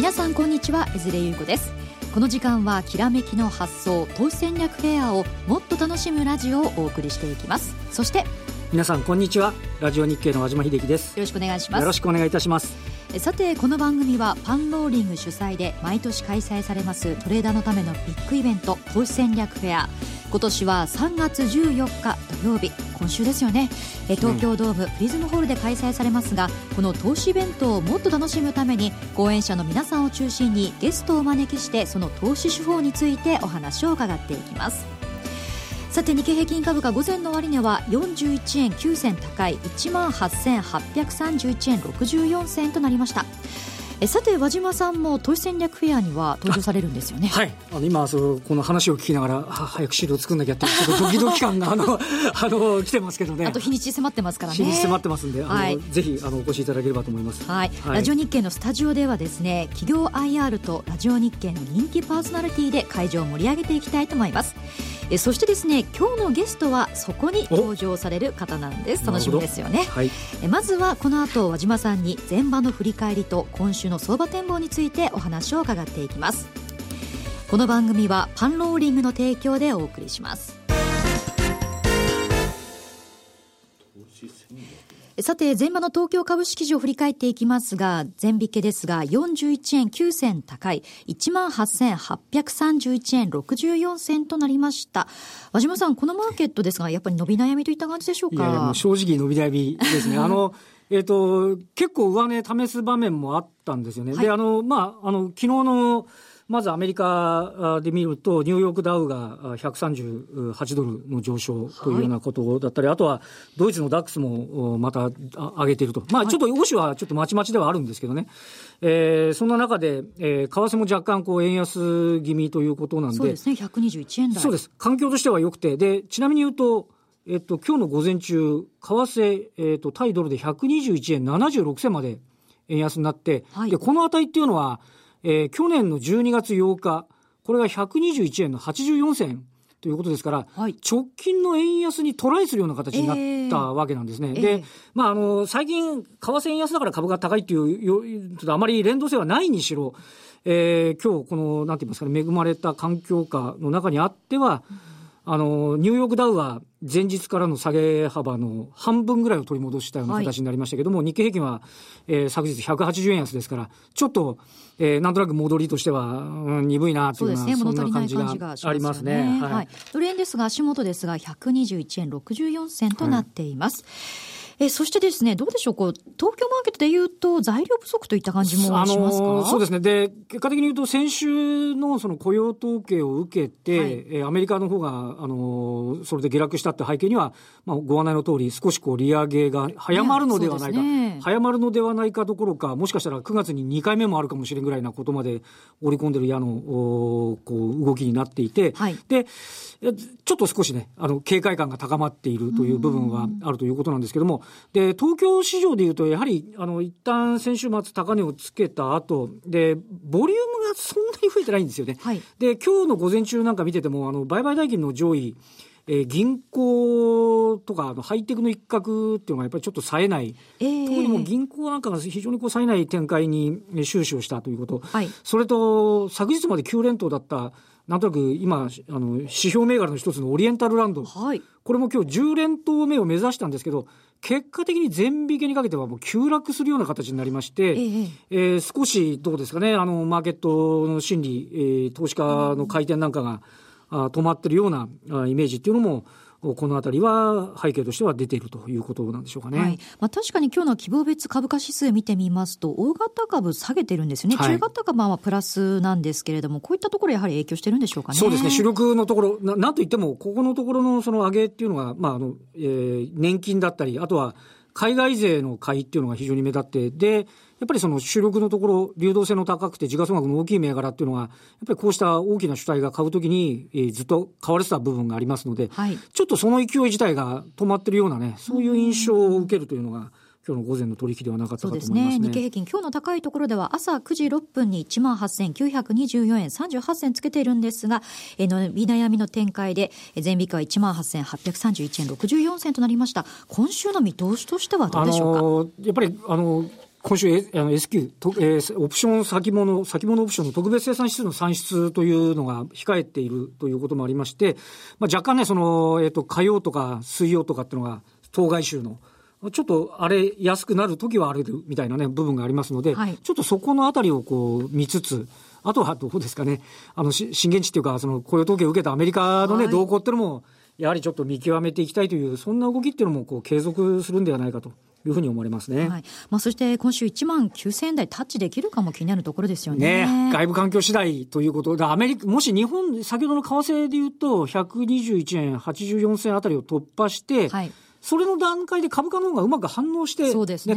皆さんこんにちは江連優子です。この時間はきらめきの発想投資戦略フェアをもっと楽しむラジオをお送りしていきます。そして皆さんこんにちは。ラジオ日経の和島秀樹です。よろしくお願いします。よろしくお願いいたしますさてこの番組はパンローリング主催で毎年開催されますトレーダーのためのビッグイベント投資戦略フェア。今年は3月14日土曜日今週ですよね。東京ドームプリズムホールで開催されますがこの投資イベントをもっと楽しむために講演者の皆さんを中心にゲストをお招きしてその投資手法についてお話を伺っていきますさて日経平均株価午前の終値は41円9銭高い1万8831円64銭となりました。えさて和島さんも投資戦略フェアには登場されるんですよね。はい。あの今そこの話を聞きながら早く資料作んなきゃってちょっとドキドキ感があの あの来てますけどね。あと日にち迫ってますからね。日にち迫ってますんで、はい、ぜひあのお越しいただければと思います、はい、はい、ラジオ日経のスタジオではですね企業 IR とラジオ日経の人気パーソナリティで会場を盛り上げていきたいと思います。えそしてですね今日のゲストはそこに登場される方なんです楽しみですよね、はい、えまずはこの後和島さんに前場の振り返りと今週の相場展望についてお話を伺っていきますこの番組はパンローリングの提供でお送りしますさて、前場の東京株式市場を振り返っていきますが、前引けですが、41円9銭高い、18,831円64銭となりました。和島さん、このマーケットですが、やっぱり伸び悩みといった感じでしょうか？いやもう正直伸び悩みですね。あの、えっ、と、結構上値試す場面もあったんですよね。はい、で、あの、まあ、あの、昨日の、まずアメリカで見ると、ニューヨークダウが138ドルの上昇というようなことだったり、はい、あとはドイツのダックスもまた上げていると。まあちょっと欧州はちょっとまちまちではあるんですけどね。えー、そんな中で、えー、為替も若干こう円安気味ということなんで。そうですね、121円台。そうです。環境としては良くて。で、ちなみに言うと、えっと、今日の午前中、為替、えっと、対ドルで121円76銭まで円安になって、はい、で、この値っていうのは、えー、去年の12月8日、これが121円の84銭ということですから、はい、直近の円安にトライするような形になったわけなんですね。えー、で、まあ、あの、最近、為替円安だから株が高いっていう、あまり連動性はないにしろ、えー、今日、この、なんて言いますかね、恵まれた環境下の中にあっては、うんあの、ニューヨークダウは前日からの下げ幅の半分ぐらいを取り戻したような形になりましたけども、はい、日経平均は、えー、昨日180円安ですから、ちょっと、えー、なんとなく戻りとしては、うん、鈍いなというような、そ、ね,、んな感じがありますね。はい、はい。ドル円ですが、足元ですが、121円64銭となっています。はいえそしてですね、どうでしょう、こう、東京マーケットでいうと、材料不足といった感じもしますか、あのそうですね。で、結果的に言うと、先週のその雇用統計を受けて、はい、えアメリカの方が、あのそれで下落したって背景には、まあ、ご案内の通り、少しこう、利上げが早まるのではないか、ね、早まるのではないかどころか、もしかしたら9月に2回目もあるかもしれんぐらいなことまで織り込んでる矢の、こう、動きになっていて、はい、で、ちょっと少しね、あの、警戒感が高まっているという部分はあるということなんですけども、で、東京市場でいうと、やはり、あの、一旦先週末高値をつけた後、で、ボリュームがそんなに増えてないんですよね。はい、で、今日の午前中なんか見てても、あの、売買代金の上位、えー、銀行とかあのハイテクの一角っていうのがやっぱりちょっと冴えない、えー、特にも銀行なんかが非常にこう冴えない展開に終始をしたということ、はい、それと昨日まで9連投だったなんとなく今、あの、指標銘柄の一つのオリエンタルランド。はい。これも今日10連投目を目指したんですけど、結果的に全引けにかけてはもう急落するような形になりまして、ええ。えー、少しどうですかね、あの、マーケットの心理、えー、投資家の回転なんかが、うん、あ止まってるようなあイメージっていうのも、このあたりは背景としては出ているということなんでしょうかね。はい、まあ、確かに今日の希望別株価指数見てみますと、大型株下げてるんですよね。はい、中型株はプラスなんですけれども、こういったところやはり影響してるんでしょうかね。そうですね。主力のところ、ななんといっても、ここのところのその上げっていうのが、まあ、あの、えー、年金だったり、あとは海外税の買いっていうのが非常に目立って、で、やっぱりその主力のところ、流動性の高くて時価総額の大きい銘柄っていうのは、やっぱりこうした大きな主体が買うときに、えー、ずっと買われてた部分がありますので、はい、ちょっとその勢い自体が止まってるようなね、そういう印象を受けるというのが、今日の午前の取引ではなかったかと思いますね。ね。日経平均、今日の高いところでは朝9時6分に1万8924円38銭つけているんですが、えの伸び悩みの展開で、前引けは1万8831円64銭となりました。今週の見通しとしてはどうでしょうか、やっぱり、あの、今週、あの S q と、えー、オプション先物、先物オプションの特別生産指数の算出というのが控えているということもありまして、まあ、若干ね、その、えっ、ー、と、火曜とか水曜とかっていうのが、当該週の、ちょっとあれ、安くなるときはあるみたいなね、部分がありますので、はい、ちょっとそこのあたりをこう見つつ、あとはどうですかね、あの、震源地っていうか、その雇用統計を受けたアメリカのね、はい、動向っていうのも、やはりちょっと見極めていきたいという、そんな動きっていうのもこう継続するんではないかというふうに思われますね。はい、まあ、そして今週1万9000円台タッチできるかも気になるところですよね。ね外部環境次第ということで、アメリカ、もし日本、先ほどの為替で言うと、121円84銭あたりを突破して、はいそれの段階で株価の方がうまく反応して、そうですね。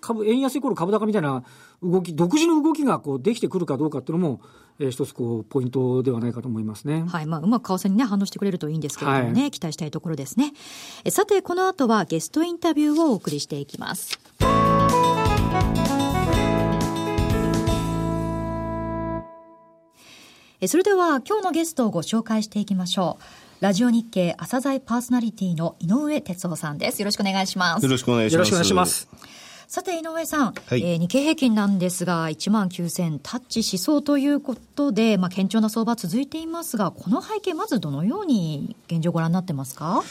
株、円安イコール株高みたいな動き、独自の動きがこうできてくるかどうかっていうのも、えー、一つこう、ポイントではないかと思いますね。はい。まあ、うまく為替にね、反応してくれるといいんですけれどもね、はい、期待したいところですね。えさて、この後はゲストインタビューをお送りしていきます。えそれでは、今日のゲストをご紹介していきましょう。ラジオ日経朝鮮パーソナリティの井上哲夫さんです。よろしくお願いします。よろしくお願いします。よろしくお願いします。さて、井上さん、はい、えー、日経平均なんですが、1万9000タッチしそうということで、まあ、堅調な相場続いていますが、この背景、まずどのように現状ご覧になってますか、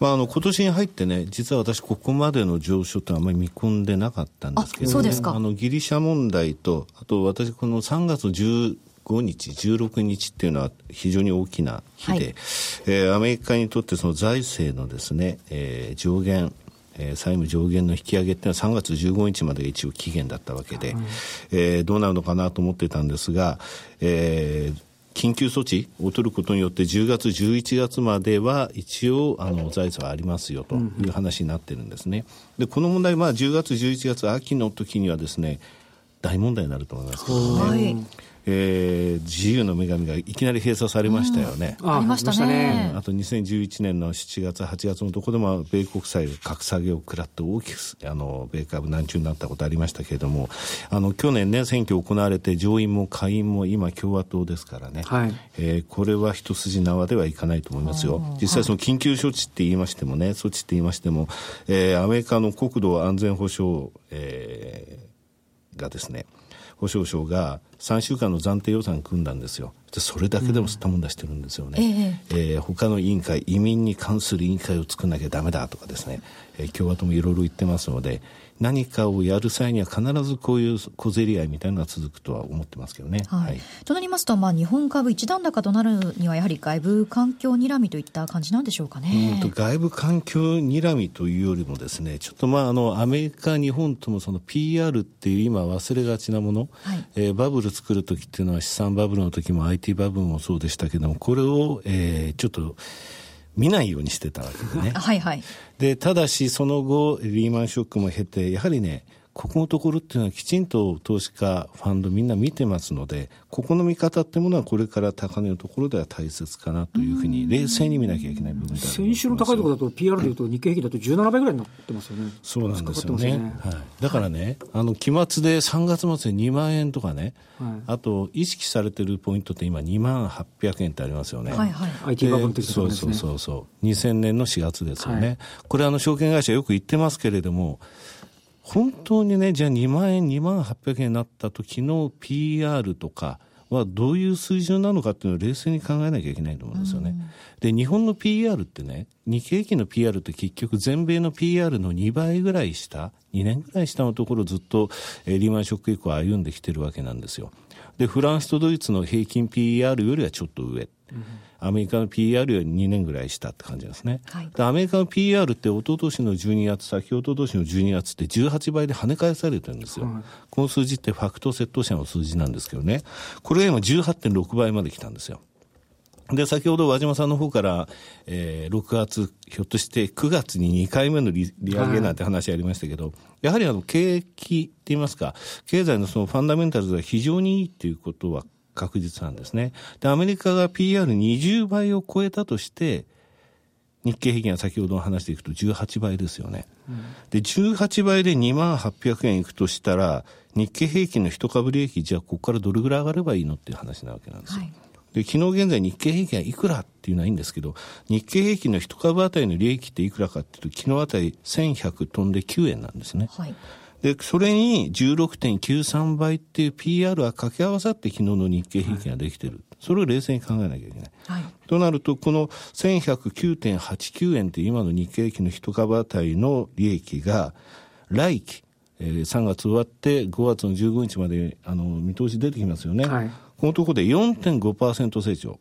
まあ、あの今年に入ってね、実は私、ここまでの上昇ってあまり見込んでなかったんですけど、そうですかあのギリシャ問題と、あと私、この3月10 5日、16日っていうのは非常に大きな日で、はい、えー、アメリカにとってその財政のですね、えー、上限、えー、債務上限の引き上げっていうのは3月15日までが一応期限だったわけで、はい、えー、どうなるのかなと思ってたんですが、えー、緊急措置を取ることによって10月、11月までは一応あの財政はありますよという話になってるんですね。でこの問題、まあ、10月、11月秋の時にはですね大問題になると思いますけどね。はいえー、自由の女神がいきなり閉鎖されましたよね。うん、ありましたね。あと2011年の7月、8月のところでも米国債が格下げを食らって大きくあの米株難中になったことありましたけれども、あの去年ね選挙行われて上院も下院も今共和党ですからね、はい、えー、これは一筋縄ではいかないと思いますよ。実際その緊急処置って言いましてもね、措置って言いましても、えー、アメリカの国土安全保障、えー、がですね、保障省が3週間の暫定予算組んだんですよ。それだけでも吸ったもんだしてるんですよね。うん、えー、他の委員会、移民に関する委員会を作らなきゃだめだとかですね、えー、共和党もいろいろ言ってますので、何かをやる際には必ずこういう小競り合いみたいなのが続くとは思ってますけどね。はい。はい、となりますと、まあ、日本株一段高となるには、やはり外部環境にらみといった感じなんでしょうかね。うんと外部環境にらみというよりもですね、ちょっとまあ、あの、アメリカ、日本ともその PR っていう今忘れがちなもの、はい、えー、バブル作るときっていうのは資産バブルの時も IT バブルもそうでしたけども、これを、えー、ちょっと、見ないようにしてたわけでね。はいはい。で、ただしその後、リーマンショックも経て、やはりね、ここのところっていうのはきちんと投資家、ファンドみんな見てますので、ここの見方ってものはこれから高値のところでは大切かなというふうに、冷静に見なきゃいけない部分だ先週の高いところだと PR でいうと日経平均だと17倍ぐらいになってますよね。そうなんですよね。ねはい、だからね、あの、期末で3月末で2万円とかね、はい、あと意識されてるポイントって今2万800円ってありますよね。はいはい。IT バブル的な、ね、そうそうそうそう。2000年の4月ですよね。はい、これあの、証券会社よく言ってますけれども、本当にね、じゃあ2万円、2万800円になった時の PR とかはどういう水準なのかっていうのを冷静に考えなきゃいけないと思うんですよね。うん、で、日本の PR ってね、日経平均の PR って結局全米の PR の2倍ぐらい下、2年ぐらい下のところをずっと、えー、リーマンショック以降歩んできてるわけなんですよ。で、フランスとドイツの平均 PR よりはちょっと上。うんアメリカの PR より2年ぐらいしたって感じですね。はい、アメリカの PR って一昨年の12月、先一昨年の12月って18倍で跳ね返されてるんですよ。はい、この数字ってファクトセット社の数字なんですけどね。これが今18.6倍まで来たんですよ。で、先ほど和島さんの方から、えー、6月、ひょっとして9月に2回目の利利上げなんて話ありましたけど、はい、やはりあの、景気って言いますか、経済のそのファンダメンタルズが非常にいいっていうことは確実なんですね。で、アメリカが PR20 倍を超えたとして、日経平均は先ほどの話でいくと18倍ですよね。うん、で、18倍で2万800円いくとしたら、日経平均の一株利益、じゃあここからどれぐらい上がればいいのっていう話なわけなんですよ。はい、で、昨日現在日経平均はいくらっていうのはいいんですけど、日経平均の一株当たりの利益っていくらかっていうと、昨日あたり1100飛んで9円なんですね。はいで、それに16.93倍っていう PR が掛け合わさって昨日の日経平均ができてる。それを冷静に考えなきゃいけない。はい、となると、この1109.89円って今の日経平均の一株当たりの利益が、来期、えー、3月終わって5月の15日まであの見通し出てきますよね。はい、このところで4.5%成長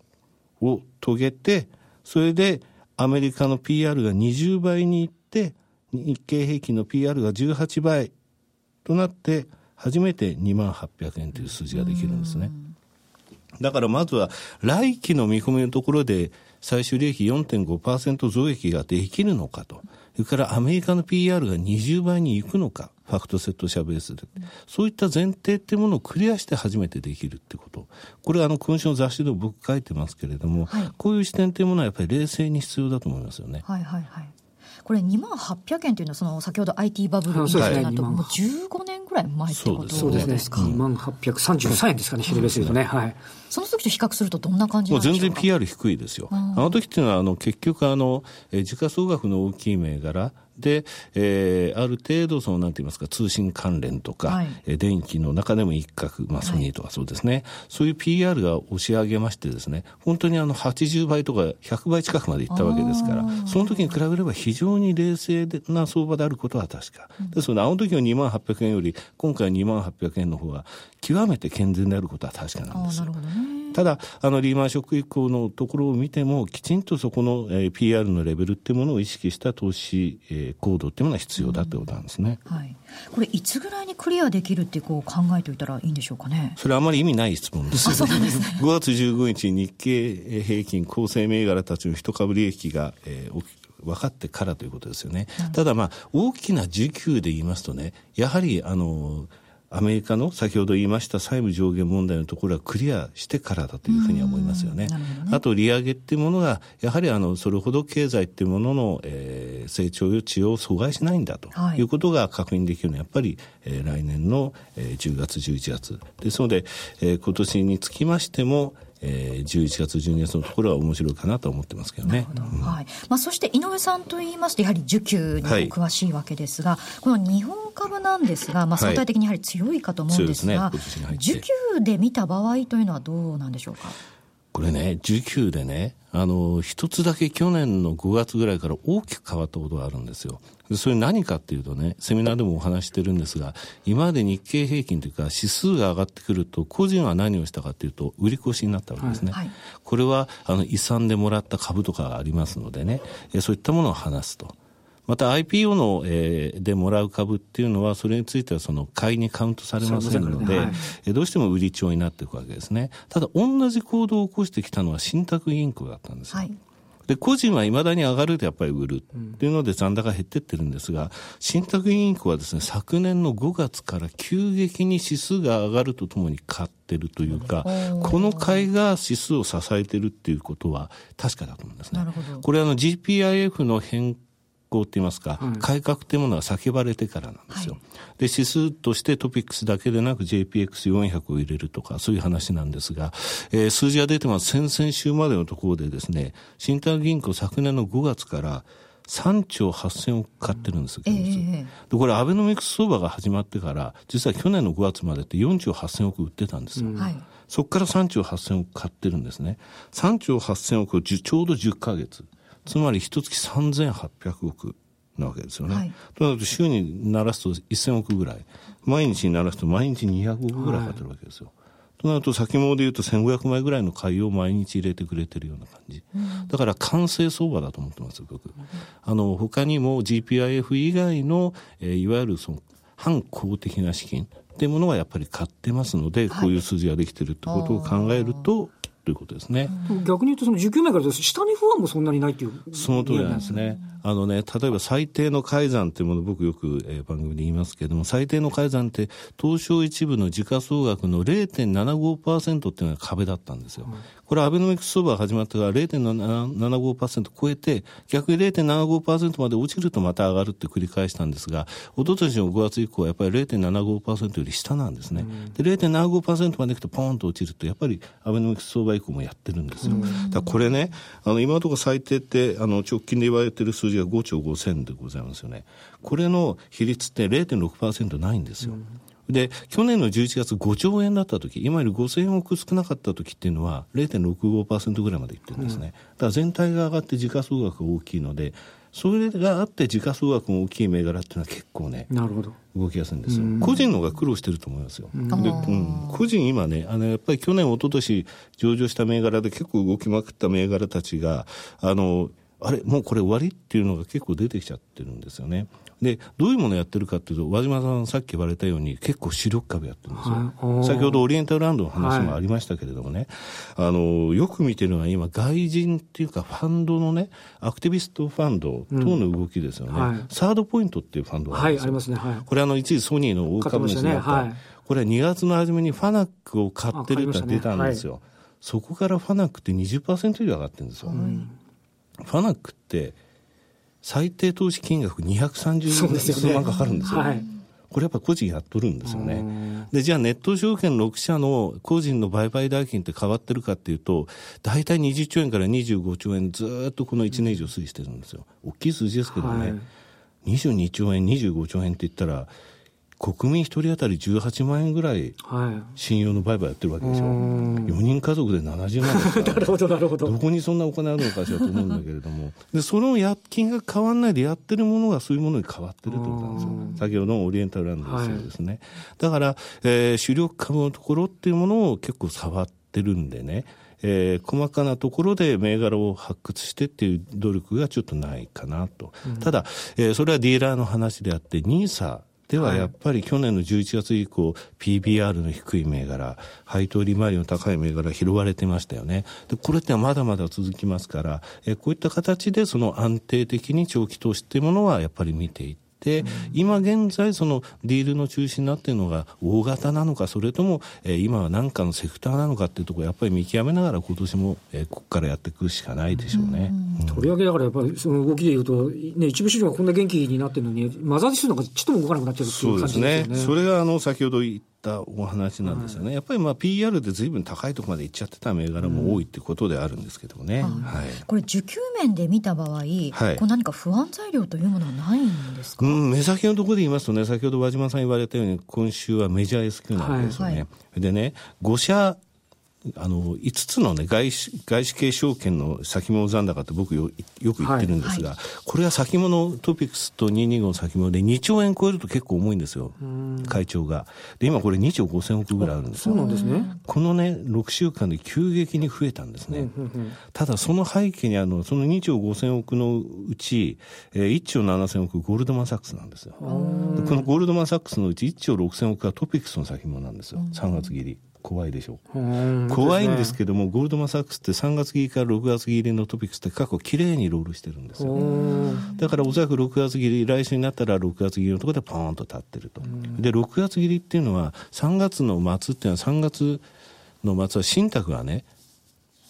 を遂げて、それでアメリカの PR が20倍にいって、日経平均の PR が18倍となって、初めて2万800円という数字ができるんですね。だからまずは来期の見込みのところで最終利益4.5%増益ができるのかと。それからアメリカの PR が20倍にいくのか。ファクトセット社ベースで、そういった前提っていうものをクリアして初めてできるってこと。これあの、今週の雑誌でも僕書いてますけれども、はい、こういう視点っていうものはやっぱり冷静に必要だと思いますよね。はいはいはい。これ2万800円というのはその先ほど IT バブルみたいなと、もう15年ぐらい前ってことそうですね。2万833円。ですかね、シルベスでね。はい。その時と比較するとどんな感じなんでしょうか？全然 PR 低いですよ。あの時っていうのはあの結局あの、え時価総額の大きい銘柄で、えー、ある程度、その、なんて言いますか、通信関連とか、はい、電気の中でも一角、まあ、ソニーとかそうですね、はい、そういう PR が押し上げましてですね、本当にあの、80倍とか100倍近くまでいったわけですから、その時に比べれば非常に冷静な相場であることは確か。ですので、あの時の2万800円より、今回2万800円の方が、極めて健全であることは確かなんです。ただ、あの、リーマンショック以降のところを見ても、きちんとそこの、えー、PR のレベルっていうものを意識した投資、えー、行動っていうものは必要だということなんですね。はい。これ、いつぐらいにクリアできるってこう考えておいたらいいんでしょうかね？それあまり意味ない質問です。あ、そうですね。5月15日、日経平均構成銘柄たちの一株利益が、えー、分かってからということですよね。うん、ただまあ、大きな需給で言いますとね、やはり、あの、アメリカの先ほど言いました債務上限問題のところはクリアしてからだというふうには思いますよね。ねあと利上げっていうものが、やはりあの、それほど経済っていうものの、えー、成長余地を阻害しないんだということが確認できるのは、やっぱり、えー、来年の、えー、10月、11月。ですので、えー、今年につきましても、えー、11月、12月のところは面白いかなと思ってますけどね。どうん、はいまあ、そして井上さんといいますと、やはり需給に詳しいわけですが、はい、この日本株なんですが、まあ、相対的にやはり強いかと思うんですが、はいね、需給で見た場合というのはどうなんでしょうか？これね、需給でね、あの、一つだけ去年の5月ぐらいから大きく変わったことがあるんですよ。それ何かっていうとね、セミナーでもお話してるんですが、今まで日経平均というか指数が上がってくると、個人は何をしたかっていうと、売り越しになったわけですね。はい、これは、あの、遺産でもらった株とかがありますのでね、そういったものを話すと。また IPO の、えー、でもらう株っていうのは、それについてはその買いにカウントされませんので、はい、どうしても売り帳になっていくわけですね。ただ、同じ行動を起こしてきたのは信託銀行だったんですよ。はいで、個人はいまだに上がるとやっぱり売る。っていうので残高減ってってるんですが、信託銀行はですね、昨年の5月から急激に指数が上がるとともに買ってるというか、この買いが指数を支えてるっていうことは確かだと思うんですね。これあの GPIF の変行って言いますか、改革っていうものは叫ばれてからなんですよ。はい、で、指数としてトピックスだけでなく JPX400 を入れるとか、そういう話なんですが、えー、数字が出てます。先々週までのところでですね、信託銀行昨年の5月から3兆8000億買ってるんですよ、えー、で、これアベノミクス相場が始まってから、実は去年の5月までって4兆8000億売ってたんですよ。うん、そこから3兆8000億買ってるんですね。3兆8000億をちょうど10ヶ月。つまり一月3800億なわけですよね。はい、となると週にならすと1000億ぐらい。毎日にならすと毎日200億ぐらいかかってるわけですよ。はいとなると先物で言うと1500枚ぐらいの買いを毎日入れてくれてるような感じ。だから完成相場だと思ってます僕。あの、他にも GPIF 以外の、えー、いわゆるその反公的な資金っていうものはやっぱり買ってますので、こういう数字ができてるってことを考えると、ということですね。逆に言うと、その19名から下に不安もそんなにないっていう。その通りなんですね。あのね、例えば最低の改ざんっていうもの僕よく、えー、番組で言いますけれども、最低の改ざんって東証一部の時価総額の0.75%っていうのが壁だったんですよ。うん、これアベノミクス相場が始まってから0.75%超えて、逆に0.75%まで落ちるとまた上がるって繰り返したんですが、一昨年の5月以降はやっぱり0.75%より下なんですね。うん、で、0.75%までいくとポーンと落ちると、やっぱりアベノミクス相場場以降もやってるんですよ。だこれね、あの、今のところ最低って、あの、直近で言われてる数字が5兆5千でございますよね。これの比率って0.6%ないんですよ。で、去年の11月5兆円だった時、今より5000億少なかった時っていうのは0.65%ぐらいまでいってるんですね。だから全体が上がって時価総額が大きいので、それがあって時価総額も大きい銘柄っていうのは結構ね、なるほど動きやすいんですよ。個人の方が苦労してると思いますよ。で、うん、個人今ね、あの、やっぱり去年、一昨年上場した銘柄で結構動きまくった銘柄たちが、あの、あれ、もうこれ終わりっていうのが結構出てきちゃってるんですよね。で、どういうものをやってるかっていうと、和島さんさっき言われたように結構主力株やってるんですよ。はい、先ほどオリエンタルランドの話もありましたけれどもね、はい、あの、よく見てるのは今外人っていうかファンドのね、アクティビストファンド等の動きですよね。うんはい、サードポイントっていうファンドがあるんですよ。はい、ありますね。はい、これあの、一時ソニーの大株主になった、ね、これは2月の初めにファナックを買ってるって出たんですよ。そこからファナックって20%以上上がってるんですよ。うん、ファナックって最低投資金額230数万かかるんですよ。はい、これやっぱ個人やっとるんですよね。で、じゃあネット証券6社の個人の売買代金って変わってるかっていうと、大体20兆円から25兆円ずっとこの1年以上推移してるんですよ。大きい数字ですけどね。はい、22兆円、25兆円って言ったら、国民一人当たり18万円ぐらい信用の売買やってるわけでしょ、はい、4人家族で70万ですか。ら なるほどなるほど。どこにそんなお金あるのかしらと思うんだけれども。でそのや金額変わらないでやってるものがそういうものに変わってるってことなんですよ。先ほどのオリエンタルランドですですね、はい、だから、えー、主力株のところっていうものを結構触ってるんでね。えー、細かなところで銘柄を発掘してっていう努力がちょっとないかなと。うん、ただ、えー、それはディーラーの話であって、ニーサではやっぱり去年の11月以降、PBR の低い銘柄、配当利回りの高い銘柄拾われてましたよね。で、これってまだまだ続きますから、えこういった形でその安定的に長期投資っていうものはやっぱり見ていって、で、今現在そのディールの中心になっているのが大型なのか、それとも、えー、今は何かのセクターなのかっていうところやっぱり見極めながら今年も、えー、ここからやっていくしかないでしょうね。うん、とりわけだからやっぱりその動きでいうと、ね、一部市場がこんな元気になってるのに、マザー指数なんかちっとも動かなくなっちゃうっていう感じですね。それがあの先ほど言ったお話なんですよね、はい、やっぱりまあ PR でずいぶん高いところまでいっちゃってた銘柄も多いってことであるんですけどね、うんはい、これ、需給面で見た場合、はい、こう何か不安材料というものはないんですか、うん、目先のところで言いますとね、先ほど和島さん言われたように、今週はメジャー S q なんですよね。でね、5社あの、5つのね、外資、外資系証券の先物残高って僕よよく言ってるんですが、はいはい、これは先物トピックスと225の先物で2兆円超えると結構重いんですよ、会長が。で、今これ2兆5千億ぐらいあるんですよ。そうなんですね。このね、6週間で急激に増えたんですね。ただ、その背景にあの、その2兆5千億のうち、えー、1兆7千億ゴールドマンサックスなんですよ。このゴールドマンサックスのうち1兆6千億がトピックスの先物なんですよ。3月切り。怖いでしょう。怖いんですけども、ゴールドマン・サックスって3月切りから6月切りのトピックスって過去きれいにロールしてるんですよ。だからおそらく6月切り、来週になったら6月切りのところでポーンと立ってると。で、6月切りっていうのは、3月の末っていうのは3月の末は信託がね、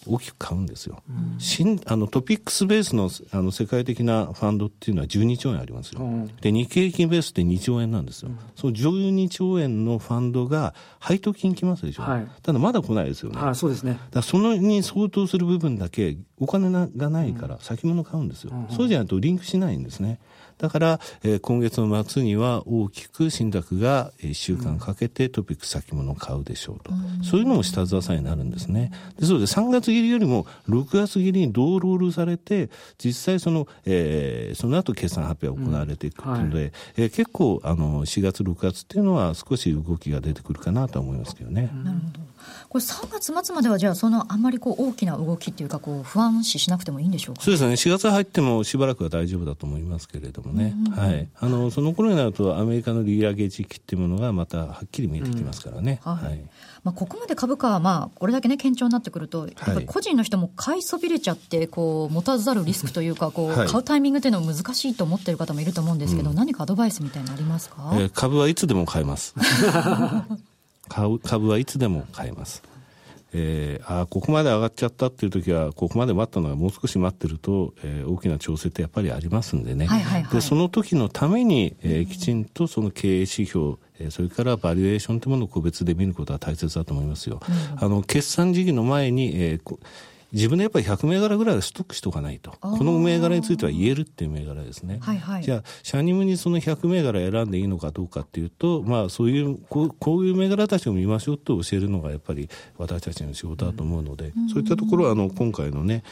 大きく買うんですよ。うん、新あのトピックスベースのあの世界的なファンドっていうのは12兆円ありますよ。うん、で、日経平均ベースって2兆円なんですよ。うん、その12兆円のファンドが配当金来ますでしょ。はい、ただまだ来ないですよね。あそうですね。だそのに相当する部分だけお金がないから先物買うんですよ。そうじゃないとリンクしないんですね。だから、えー、今月の末には大きく信託が1週間かけてトピック先物を買うでしょうと、うん、そういうのも下支えになるんですね。でそうで3月切りよりも6月切りにどうロールされて、実際その、えー、その後決算発表が行われていくので、うん。はい、えー、結構あの4月、6月っていうのは少し動きが出てくるかなと思いますけどね。なるほどこれ3月末まではじゃあそのあんまりこう大きな動きっていうかこう不安視しなくてもいいんでしょうか？そうですね。4月入ってもしばらくは大丈夫だと思いますけれどもね、うんうん、はい、あのその頃になるとアメリカの利上げ時期っていうものがまたはっきり見えてきますからね、うん、はい、はい、まあ、ここまで株価はまあこれだけね堅調になってくるとやっぱり個人の人も買いそびれちゃってこう持たざるリスクというかこう、はい、買うタイミングっていうのは難しいと思ってる方もいると思うんですけど、うん、何かアドバイスみたいなのありますか、えー、株はいつでも買えます 買う株はいつでも買えます。えー、あここまで上がっちゃったっていう時はここまで待ったのがもう少し待ってると、えー、大きな調整ってやっぱりありますんでね、はいはいはい、でその時のために、えー、きちんとその経営指標それからバリエーションというものを個別で見ることは大切だと思いますよ。うん、あの決算時期の前に、えー自分でやっぱり100銘柄ぐらいはストックしておかないと。この銘柄については言えるっていう銘柄ですね。はいはい、じゃあ、シャニムにその100銘柄選んでいいのかどうかっていうと、まあそういうこう、こういう銘柄たちを見ましょうと教えるのがやっぱり私たちの仕事だと思うので、うん、そういったところはあの今回のね、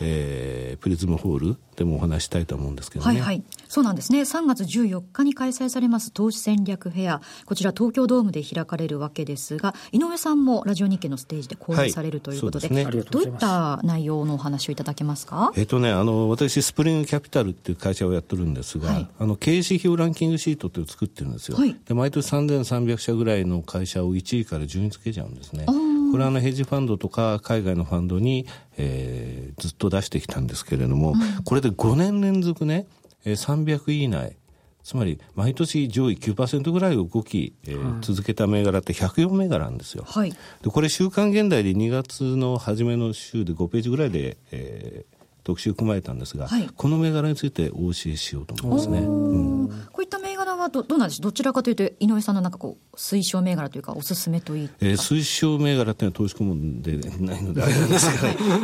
えー、プリズムホールでもお話したいと思うんですけどね。はいはい。そうなんですね。3月14日に開催されます投資戦略フェア。こちら東京ドームで開かれるわけですが、井上さんもラジオ日経のステージで講演されるということで、はい、でね、どういった内容のお話をいただけますか？えっ、ー、とね、あの、私、スプリングキャピタルっていう会社をやってるんですが、はい、あの、経営指標ランキングシートっていうのを作ってるんですよ。はい、で、毎年3300社ぐらいの会社を1位から順位付けちゃうんですね。これはあのヘッジファンドとか海外のファンドに、えー、ずっと出してきたんですけれども、うん、これで5年連続ね、300位以内、つまり毎年上位9%ぐらい動き、えー、続けた銘柄って104銘柄なんですよ。はい、でこれ週刊現代で2月の初めの週で5ページぐらいで、えー、特集組まれたんですが、はい、この銘柄についてお教えしようと思いますね。うん、こういったはどどうなんでしょう？どちらかというと井上さんのなんかこう推奨銘柄というかおすすめといいえー、推奨銘柄っていうのは投資顧問でないのであれなんです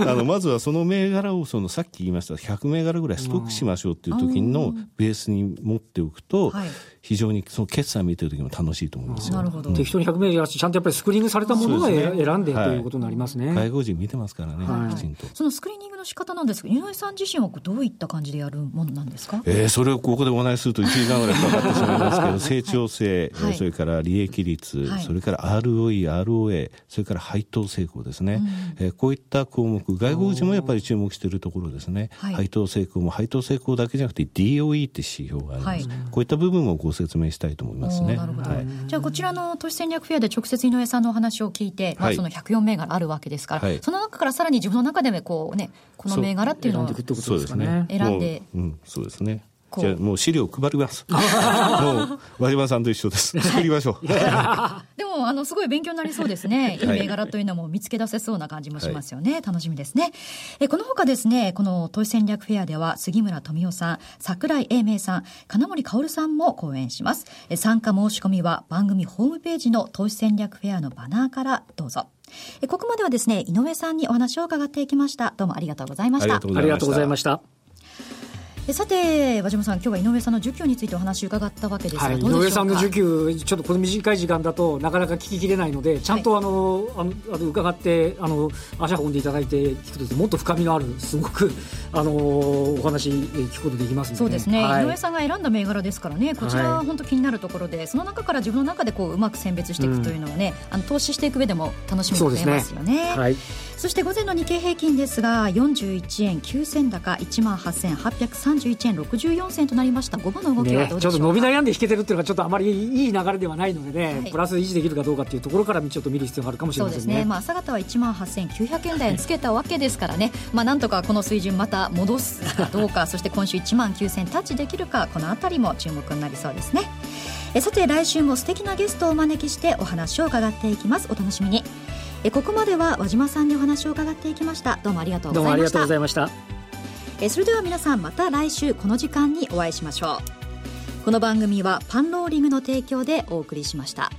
が、あのまずはその銘柄をそのさっき言いました100銘柄ぐらいストックしましょうっていう時のベースに持っておくと、はい非常にその決算見てる時も楽しいと思いますよ。なるほど。適当に100名やらしちゃんとやっぱりスクリーニングされたものを、ね、選んで、ということになりますね。外国人見てますからね、はい、きちんと。そのスクリーニングの仕方なんですけど、井上さん自身はどういった感じでやるものなんですか？えー、それをここでお話しすると1時間ぐらいかかってしまいますけど、成長性、はい、それから利益率、はい、それから ROE、ROA、それから配当成功ですね。うん、えー、こういった項目、外国人もやっぱり注目しているところですね。配当成功も配当成功だけじゃなくて DOE って指標があります。こういった部分もご説明したいと思います。ね。なるほど、はい、じゃあこちらの投資戦略フェアで直接井上さんのお話を聞いて、まあ、その104銘柄あるわけですから、はい、その中からさらに自分の中でもこうねこの銘柄っていうのを選んで、うん、そうですね。じゃもう資料配ります。もう和島さんと一緒です。作りましょう。でもあのすごい勉強になりそうですね。いい銘柄というのも見つけ出せそうな感じもしますよね。はい、楽しみですね。えこのほかですね、この投資戦略フェアでは杉村富夫さん、桜井英明さん、金森薫さんも講演します。え参加申し込みは番組ホームページの投資戦略フェアのバナーからどうぞ。えここまではですね、井上さんにお話を伺っていきました。どうもありがとうございました。ありがとうございました。さて和島さん今日は井上さんの受給についてお話を伺ったわけですが、はい、井上さんの受給ちょっとこの短い時間だとなかなか聞ききれないのでちゃんとあの、はい、あの伺ってあの足運んでいただいて聞くともっと深みのあるすごくあのお話聞くことできますね、そうですね、はい、井上さんが選んだ銘柄ですからねこちらは本当気になるところで、その中から自分の中でこううまく選別していくというのはね、うん、あの投資していく上でも楽しみが増えますよね。ね。はいそして午前の日経平均ですが41円9銭高1万8831円64銭となりました。午後の動きはどうでしょうか、ね、ちょっと伸び悩んで引けてるっていうのがちょっとあまりいい流れではないのでね、はい、プラス維持できるかどうかっていうところからちょっと見る必要があるかもしれませんね。そうですね、まあ、朝方は1万8900円台につけたわけですからね、まあ、なんとかこの水準また戻すかどうか そして今週1万9000タッチできるかこの辺りも注目になりそうですね。えさて来週も素敵なゲストをお招きしてお話を伺っていきます。お楽しみにえここまでは和島さんにお話を伺っていきました。どうもありがとうございました。どうもありがとうございました。えそれでは皆さんまた来週この時間にお会いしましょう。この番組はパンローリングの提供でお送りしました。